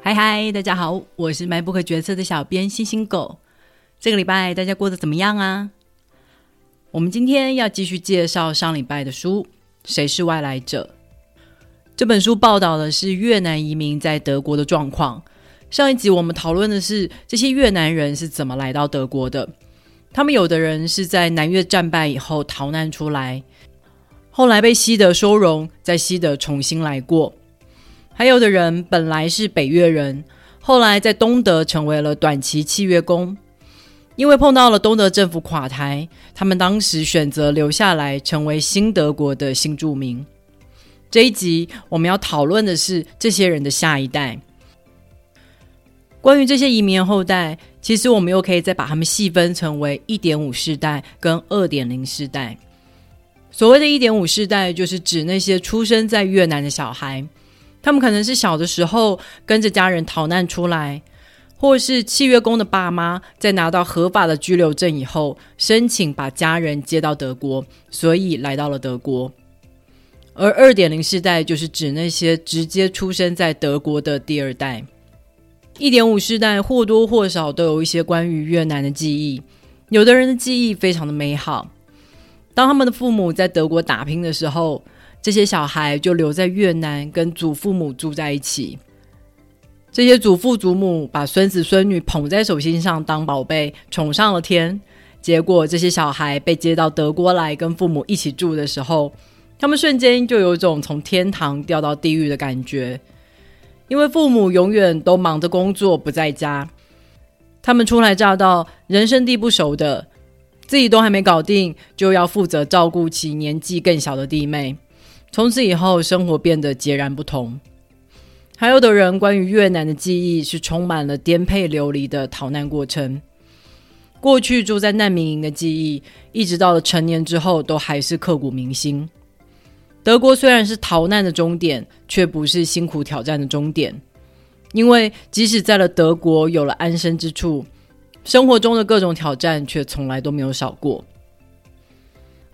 嗨嗨，大家好，我是卖不可决策的小编星星狗。这个礼拜大家过得怎么样啊？我们今天要继续介绍上礼拜的书《谁是外来者》这本书，报道的是越南移民在德国的状况。上一集我们讨论的是这些越南人是怎么来到德国的。他们有的人是在南越战败以后逃难出来，后来被西德收容，在西德重新来过。还有的人本来是北越人，后来在东德成为了短期契约工，因为碰到了东德政府垮台，他们当时选择留下来，成为新德国的新住民。这一集我们要讨论的是这些人的下一代。关于这些移民后代，其实我们又可以再把他们细分成为一点五世代跟二点零世代。所谓的一点五世代，就是指那些出生在越南的小孩。他们可能是小的时候跟着家人逃难出来，或是契约工的爸妈在拿到合法的居留证以后，申请把家人接到德国，所以来到了德国。而二点零世代就是指那些直接出生在德国的第二代。一点五世代或多或少都有一些关于越南的记忆，有的人的记忆非常的美好。当他们的父母在德国打拼的时候。这些小孩就留在越南，跟祖父母住在一起。这些祖父祖母把孙子孙女捧在手心上当宝贝，宠上了天。结果这些小孩被接到德国来跟父母一起住的时候，他们瞬间就有种从天堂掉到地狱的感觉。因为父母永远都忙着工作不在家，他们初来乍到，人生地不熟的，自己都还没搞定，就要负责照顾起年纪更小的弟妹。从此以后，生活变得截然不同。还有的人关于越南的记忆是充满了颠沛流离的逃难过程。过去住在难民营的记忆，一直到了成年之后，都还是刻骨铭心。德国虽然是逃难的终点，却不是辛苦挑战的终点。因为即使在了德国有了安身之处，生活中的各种挑战却从来都没有少过。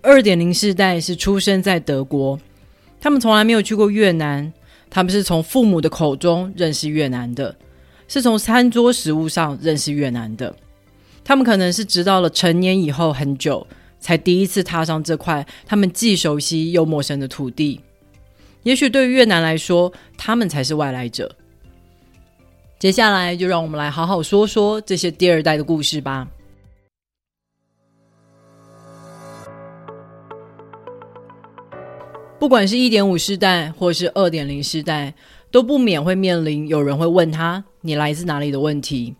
二点零世代是出生在德国。他们从来没有去过越南，他们是从父母的口中认识越南的，是从餐桌食物上认识越南的。他们可能是直到了成年以后很久，才第一次踏上这块他们既熟悉又陌生的土地。也许对于越南来说，他们才是外来者。接下来就让我们来好好说说这些第二代的故事吧。不管是一点五世代或是二点零世代，都不免会面临有人会问他“你来自哪里”的问题。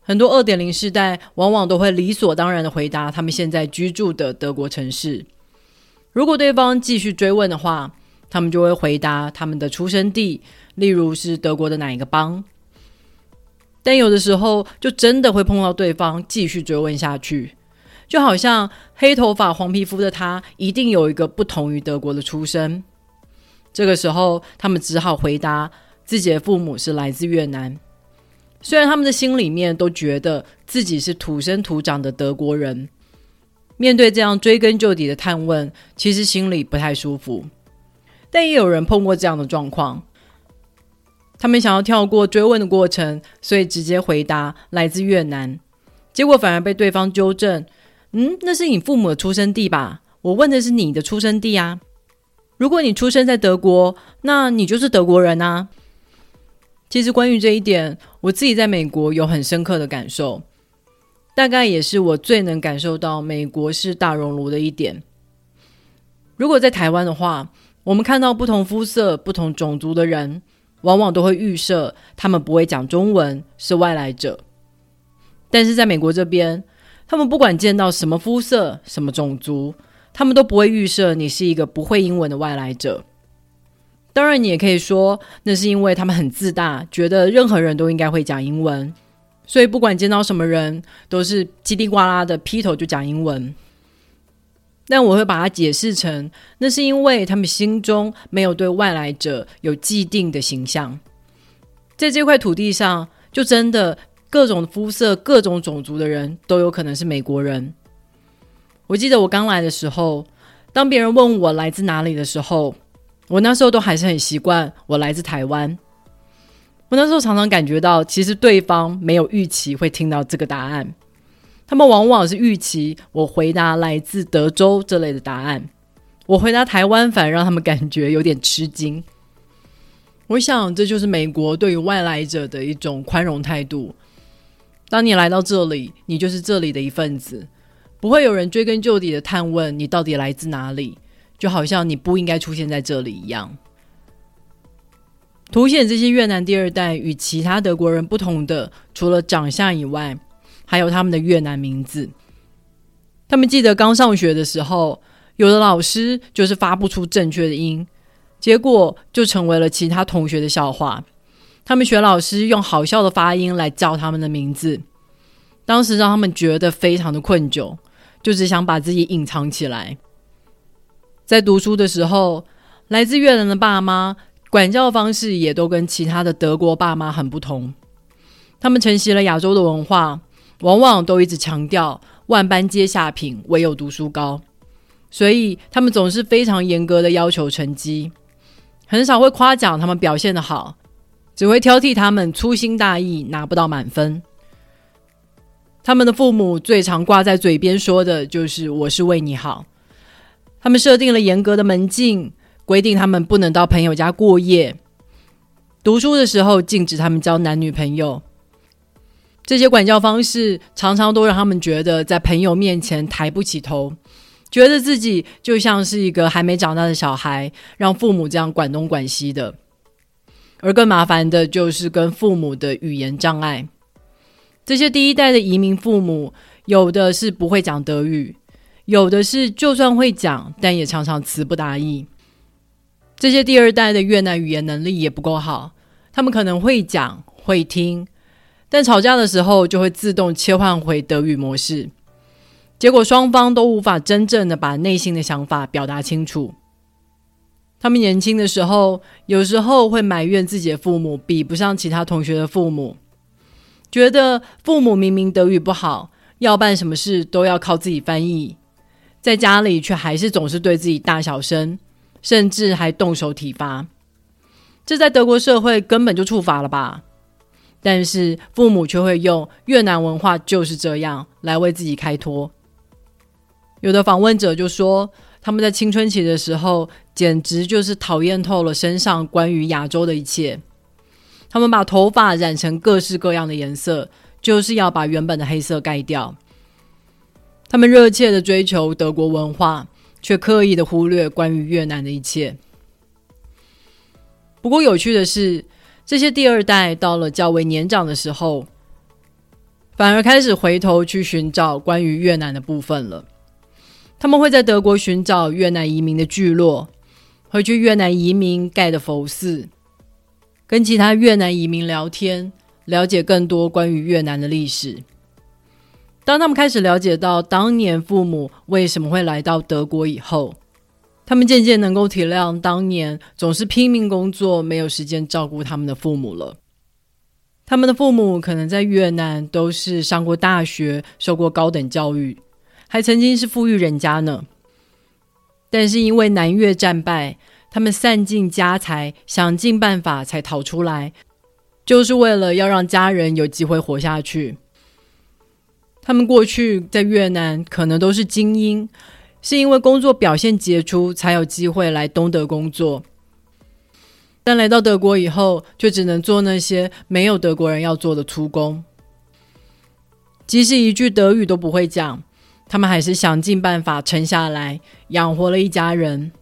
很多二点零世代往往都会理所当然的回答他们现在居住的德国城市。如果对方继续追问的话，他们就会回答他们的出生地，例如是德国的哪一个邦。但有的时候，就真的会碰到对方继续追问下去。就好像黑头发、黄皮肤的他，一定有一个不同于德国的出身。这个时候，他们只好回答自己的父母是来自越南。虽然他们的心里面都觉得自己是土生土长的德国人，面对这样追根究底的探问，其实心里不太舒服。但也有人碰过这样的状况，他们想要跳过追问的过程，所以直接回答来自越南，结果反而被对方纠正。嗯，那是你父母的出生地吧？我问的是你的出生地啊。如果你出生在德国，那你就是德国人啊。其实关于这一点，我自己在美国有很深刻的感受，大概也是我最能感受到美国是大熔炉的一点。如果在台湾的话，我们看到不同肤色、不同种族的人，往往都会预设他们不会讲中文，是外来者。但是在美国这边。他们不管见到什么肤色、什么种族，他们都不会预设你是一个不会英文的外来者。当然，你也可以说那是因为他们很自大，觉得任何人都应该会讲英文，所以不管见到什么人都是叽里呱啦的劈头就讲英文。但我会把它解释成，那是因为他们心中没有对外来者有既定的形象，在这块土地上，就真的。各种肤色、各种种族的人都有可能是美国人。我记得我刚来的时候，当别人问我来自哪里的时候，我那时候都还是很习惯我来自台湾。我那时候常常感觉到，其实对方没有预期会听到这个答案，他们往往是预期我回答来自德州这类的答案，我回答台湾反而让他们感觉有点吃惊。我想这就是美国对于外来者的一种宽容态度。当你来到这里，你就是这里的一份子，不会有人追根究底的探问你到底来自哪里，就好像你不应该出现在这里一样。凸显这些越南第二代与其他德国人不同的，除了长相以外，还有他们的越南名字。他们记得刚上学的时候，有的老师就是发不出正确的音，结果就成为了其他同学的笑话。他们学老师用好笑的发音来叫他们的名字，当时让他们觉得非常的困窘，就只想把自己隐藏起来。在读书的时候，来自越南的爸妈。管教方式也都跟其他的德国爸妈很不同。他们承袭了亚洲的文化，往往都一直强调“万般皆下品，唯有读书高”，所以他们总是非常严格的要求成绩，很少会夸奖他们表现的好，只会挑剔他们粗心大意拿不到满分。他们的父母最常挂在嘴边说的就是“我是为你好”。他们设定了严格的门禁。规定他们不能到朋友家过夜，读书的时候禁止他们交男女朋友。这些管教方式常常都让他们觉得在朋友面前抬不起头，觉得自己就像是一个还没长大的小孩，让父母这样管东管西的。而更麻烦的就是跟父母的语言障碍。这些第一代的移民父母，有的是不会讲德语，有的是就算会讲，但也常常词不达意。这些第二代的越南语言能力也不够好，他们可能会讲会听，但吵架的时候就会自动切换回德语模式，结果双方都无法真正的把内心的想法表达清楚。他们年轻的时候，有时候会埋怨自己的父母比不上其他同学的父母，觉得父母明明德语不好，要办什么事都要靠自己翻译，在家里却还是总是对自己大小声。甚至还动手体罚，这在德国社会根本就触法了吧？但是父母却会用越南文化就是这样来为自己开脱。有的访问者就说，他们在青春期的时候简直就是讨厌透了身上关于亚洲的一切。他们把头发染成各式各样的颜色，就是要把原本的黑色盖掉。他们热切的追求德国文化。却刻意的忽略关于越南的一切。不过有趣的是，这些第二代到了较为年长的时候，反而开始回头去寻找关于越南的部分了。他们会在德国寻找越南移民的聚落，会去越南移民盖的佛寺，跟其他越南移民聊天，了解更多关于越南的历史。当他们开始了解到当年父母为什么会来到德国以后，他们渐渐能够体谅当年总是拼命工作、没有时间照顾他们的父母了。他们的父母可能在越南都是上过大学、受过高等教育，还曾经是富裕人家呢。但是因为南越战败，他们散尽家财，想尽办法才逃出来，就是为了要让家人有机会活下去。他们过去在越南可能都是精英，是因为工作表现杰出才有机会来东德工作。但来到德国以后，却只能做那些没有德国人要做的粗工。即使一句德语都不会讲，他们还是想尽办法撑下来，养活了一家人。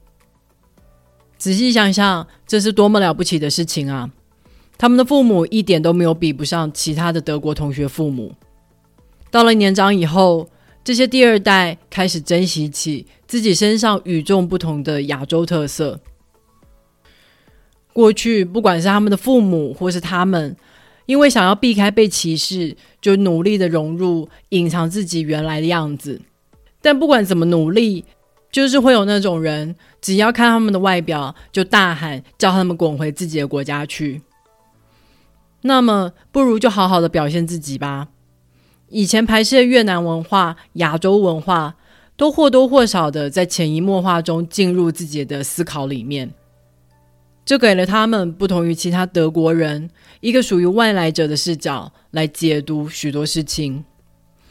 仔细想想，这是多么了不起的事情啊！他们的父母一点都没有比不上其他的德国同学父母。到了年长以后，这些第二代开始珍惜起自己身上与众不同的亚洲特色。过去，不管是他们的父母或是他们，因为想要避开被歧视，就努力的融入、隐藏自己原来的样子。但不管怎么努力，就是会有那种人，只要看他们的外表，就大喊叫他们滚回自己的国家去。那么，不如就好好的表现自己吧。以前排斥的越南文化、亚洲文化，都或多或少的在潜移默化中进入自己的思考里面。这给了他们不同于其他德国人一个属于外来者的视角来解读许多事情。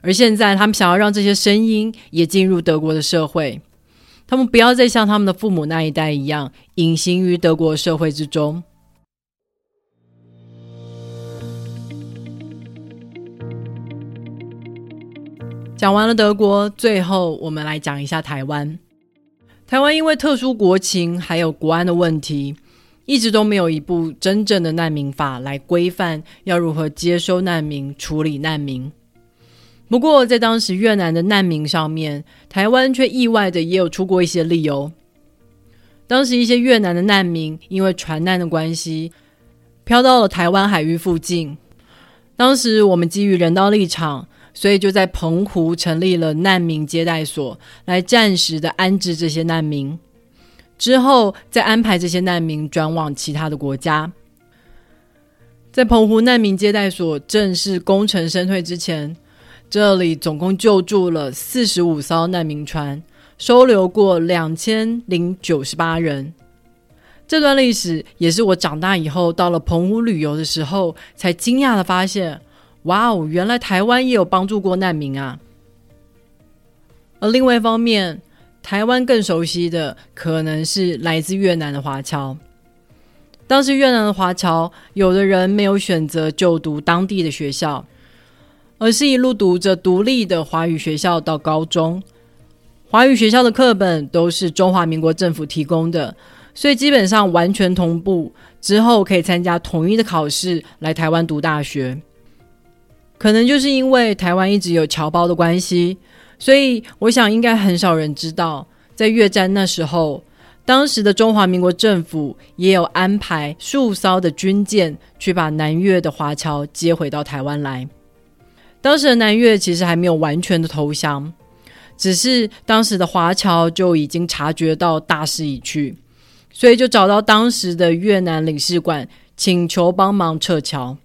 而现在，他们想要让这些声音也进入德国的社会，他们不要再像他们的父母那一代一样隐形于德国社会之中。讲完了德国，最后我们来讲一下台湾。台湾因为特殊国情还有国安的问题，一直都没有一部真正的难民法来规范要如何接收难民、处理难民。不过，在当时越南的难民上面，台湾却意外的也有出过一些理由。当时一些越南的难民因为船难的关系，飘到了台湾海域附近。当时我们基于人道立场，所以就在澎湖成立了难民接待所，来暂时的安置这些难民。之后再安排这些难民转往其他的国家。在澎湖难民接待所正式功成身退之前。这里总共救助了四十五艘难民船，收留过两千零九十八人。这段历史也是我长大以后到了澎湖旅游的时候，才惊讶的发现：哇哦，原来台湾也有帮助过难民啊！而另外一方面，台湾更熟悉的可能是来自越南的华侨。当时越南的华侨，有的人没有选择就读当地的学校。而是一路读着独立的华语学校到高中，华语学校的课本都是中华民国政府提供的，所以基本上完全同步。之后可以参加统一的考试来台湾读大学。可能就是因为台湾一直有侨胞的关系，所以我想应该很少人知道，在越战那时候，当时的中华民国政府也有安排数艘的军舰去把南越的华侨接回到台湾来。当时的南越其实还没有完全的投降，只是当时的华侨就已经察觉到大势已去，所以就找到当时的越南领事馆，请求帮忙撤侨。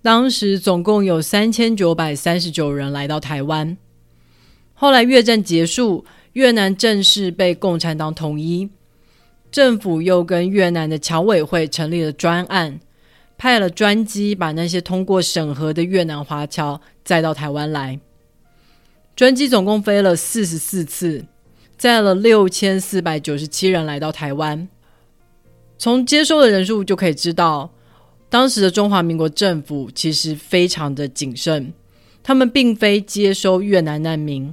当时总共有三千九百三十九人来到台湾。后来越战结束，越南正式被共产党统一，政府又跟越南的侨委会成立了专案。派了专机把那些通过审核的越南华侨载到台湾来。专机总共飞了四十四次，载了六千四百九十七人来到台湾。从接收的人数就可以知道，当时的中华民国政府其实非常的谨慎，他们并非接收越南难民，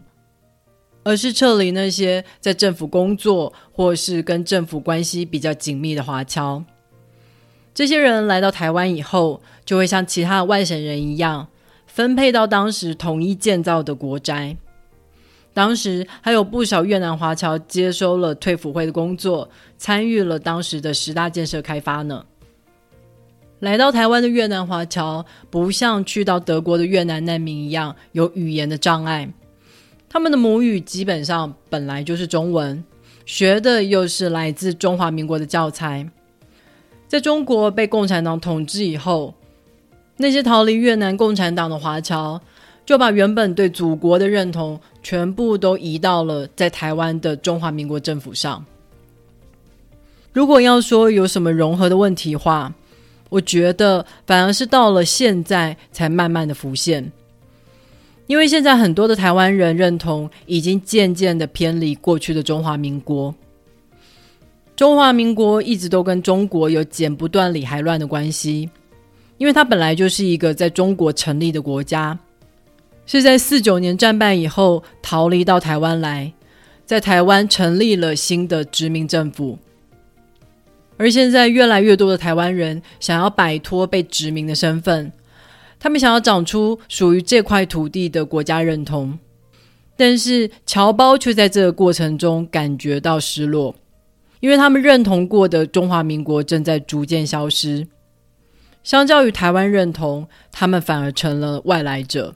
而是撤离那些在政府工作或是跟政府关系比较紧密的华侨。这些人来到台湾以后，就会像其他的外省人一样，分配到当时统一建造的国宅。当时还有不少越南华侨接收了退辅会的工作，参与了当时的十大建设开发呢。来到台湾的越南华侨，不像去到德国的越南难民一样有语言的障碍，他们的母语基本上本来就是中文，学的又是来自中华民国的教材。在中国被共产党统治以后，那些逃离越南共产党的华侨，就把原本对祖国的认同全部都移到了在台湾的中华民国政府上。如果要说有什么融合的问题话，我觉得反而是到了现在才慢慢的浮现，因为现在很多的台湾人认同已经渐渐的偏离过去的中华民国。中华民国一直都跟中国有剪不断理还乱的关系，因为它本来就是一个在中国成立的国家，是在四九年战败以后逃离到台湾来，在台湾成立了新的殖民政府。而现在越来越多的台湾人想要摆脱被殖民的身份，他们想要长出属于这块土地的国家认同，但是侨胞却在这个过程中感觉到失落。因为他们认同过的中华民国正在逐渐消失，相较于台湾认同，他们反而成了外来者。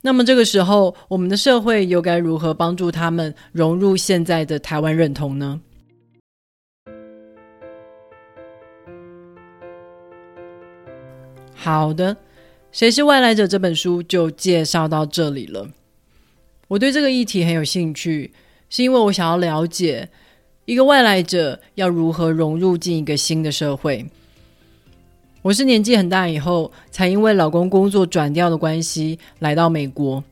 那么这个时候，我们的社会又该如何帮助他们融入现在的台湾认同呢？好的，《谁是外来者》这本书就介绍到这里了。我对这个议题很有兴趣，是因为我想要了解。一个外来者要如何融入进一个新的社会。我是年纪很大以后，才因为老公工作转调的关系来到美国。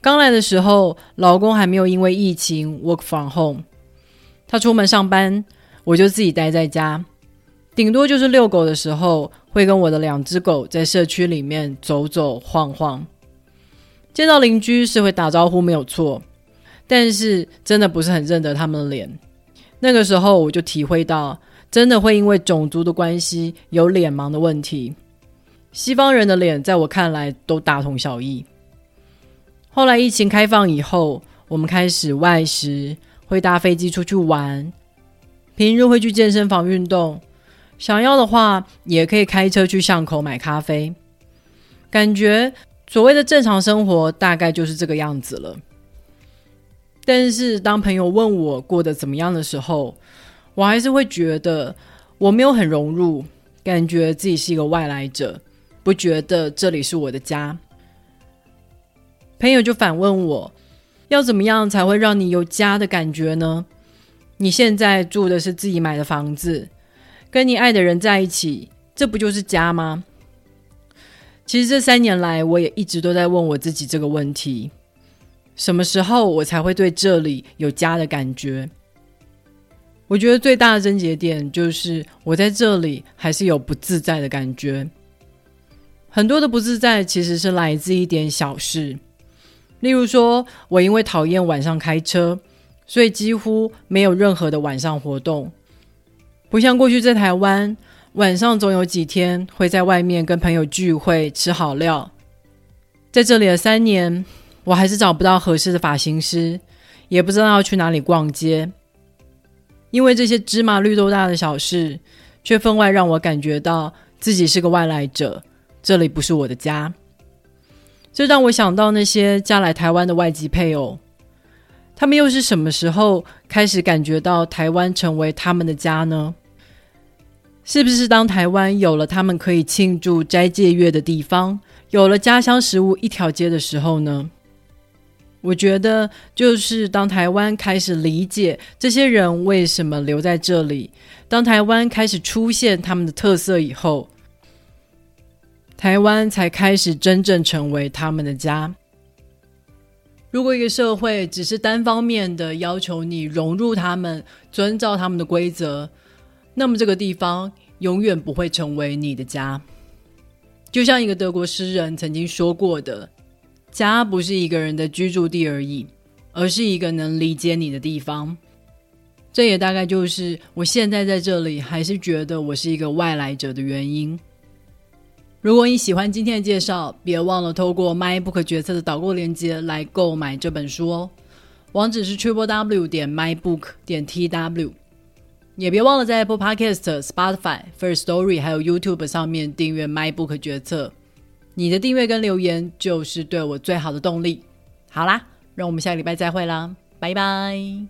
刚来的时候，老公还没有因为疫情 work from home，他出门上班，我就自己待在家，顶多就是遛狗的时候，会跟我的两只狗在社区里面走走晃晃。见到邻居是会打招呼没有错，但是真的不是很认得他们的脸。那个时候我就体会到。真的会因为种族的关系有脸盲的问题。西方人的脸在我看来都大同小异。后来疫情开放以后，我们开始外食，会搭飞机出去玩，平日会去健身房运动，想要的话也可以开车去巷口买咖啡。感觉所谓的正常生活大概就是这个样子了。但是当朋友问我过得怎么样的时候，我还是会觉得我没有很融入，感觉自己是一个外来者，不觉得这里是我的家。朋友就反问我，要怎么样才会让你有家的感觉呢？你现在住的是自己买的房子，跟你爱的人在一起，这不就是家吗？其实这三年来，我也一直都在问我自己这个问题：什么时候我才会对这里有家的感觉？我觉得最大的症结点就是我在这里还是有不自在的感觉。很多的不自在其实是来自一点小事，例如说我因为讨厌晚上开车，所以几乎没有任何的晚上活动。不像过去在台湾，晚上总有几天会在外面跟朋友聚会吃好料。在这里的三年，我还是找不到合适的发型师，也不知道要去哪里逛街。因为这些芝麻绿豆大的小事，却分外让我感觉到自己是个外来者，这里不是我的家。这让我想到那些嫁来台湾的外籍配偶，他们又是什么时候开始感觉到台湾成为他们的家呢？是不是当台湾有了他们可以庆祝斋戒月的地方，有了家乡食物一条街的时候呢？我觉得，就是当台湾开始理解这些人为什么留在这里，当台湾开始出现他们的特色以后，台湾才开始真正成为他们的家。如果一个社会只是单方面的要求你融入他们、遵照他们的规则，那么这个地方永远不会成为你的家。就像一个德国诗人曾经说过的。家不是一个人的居住地而已，而是一个能理解你的地方。这也大概就是我现在在这里还是觉得我是一个外来者的原因。如果你喜欢今天的介绍，别忘了透过 MyBook 决策的导购链接来购买这本书哦。网址是 triple w 点 mybook 点 tw。也别忘了在 Apple Podcast、Spotify、First Story 还有 YouTube 上面订阅 MyBook 决策。你的订阅跟留言就是对我最好的动力。好啦，让我们下个礼拜再会啦，拜拜。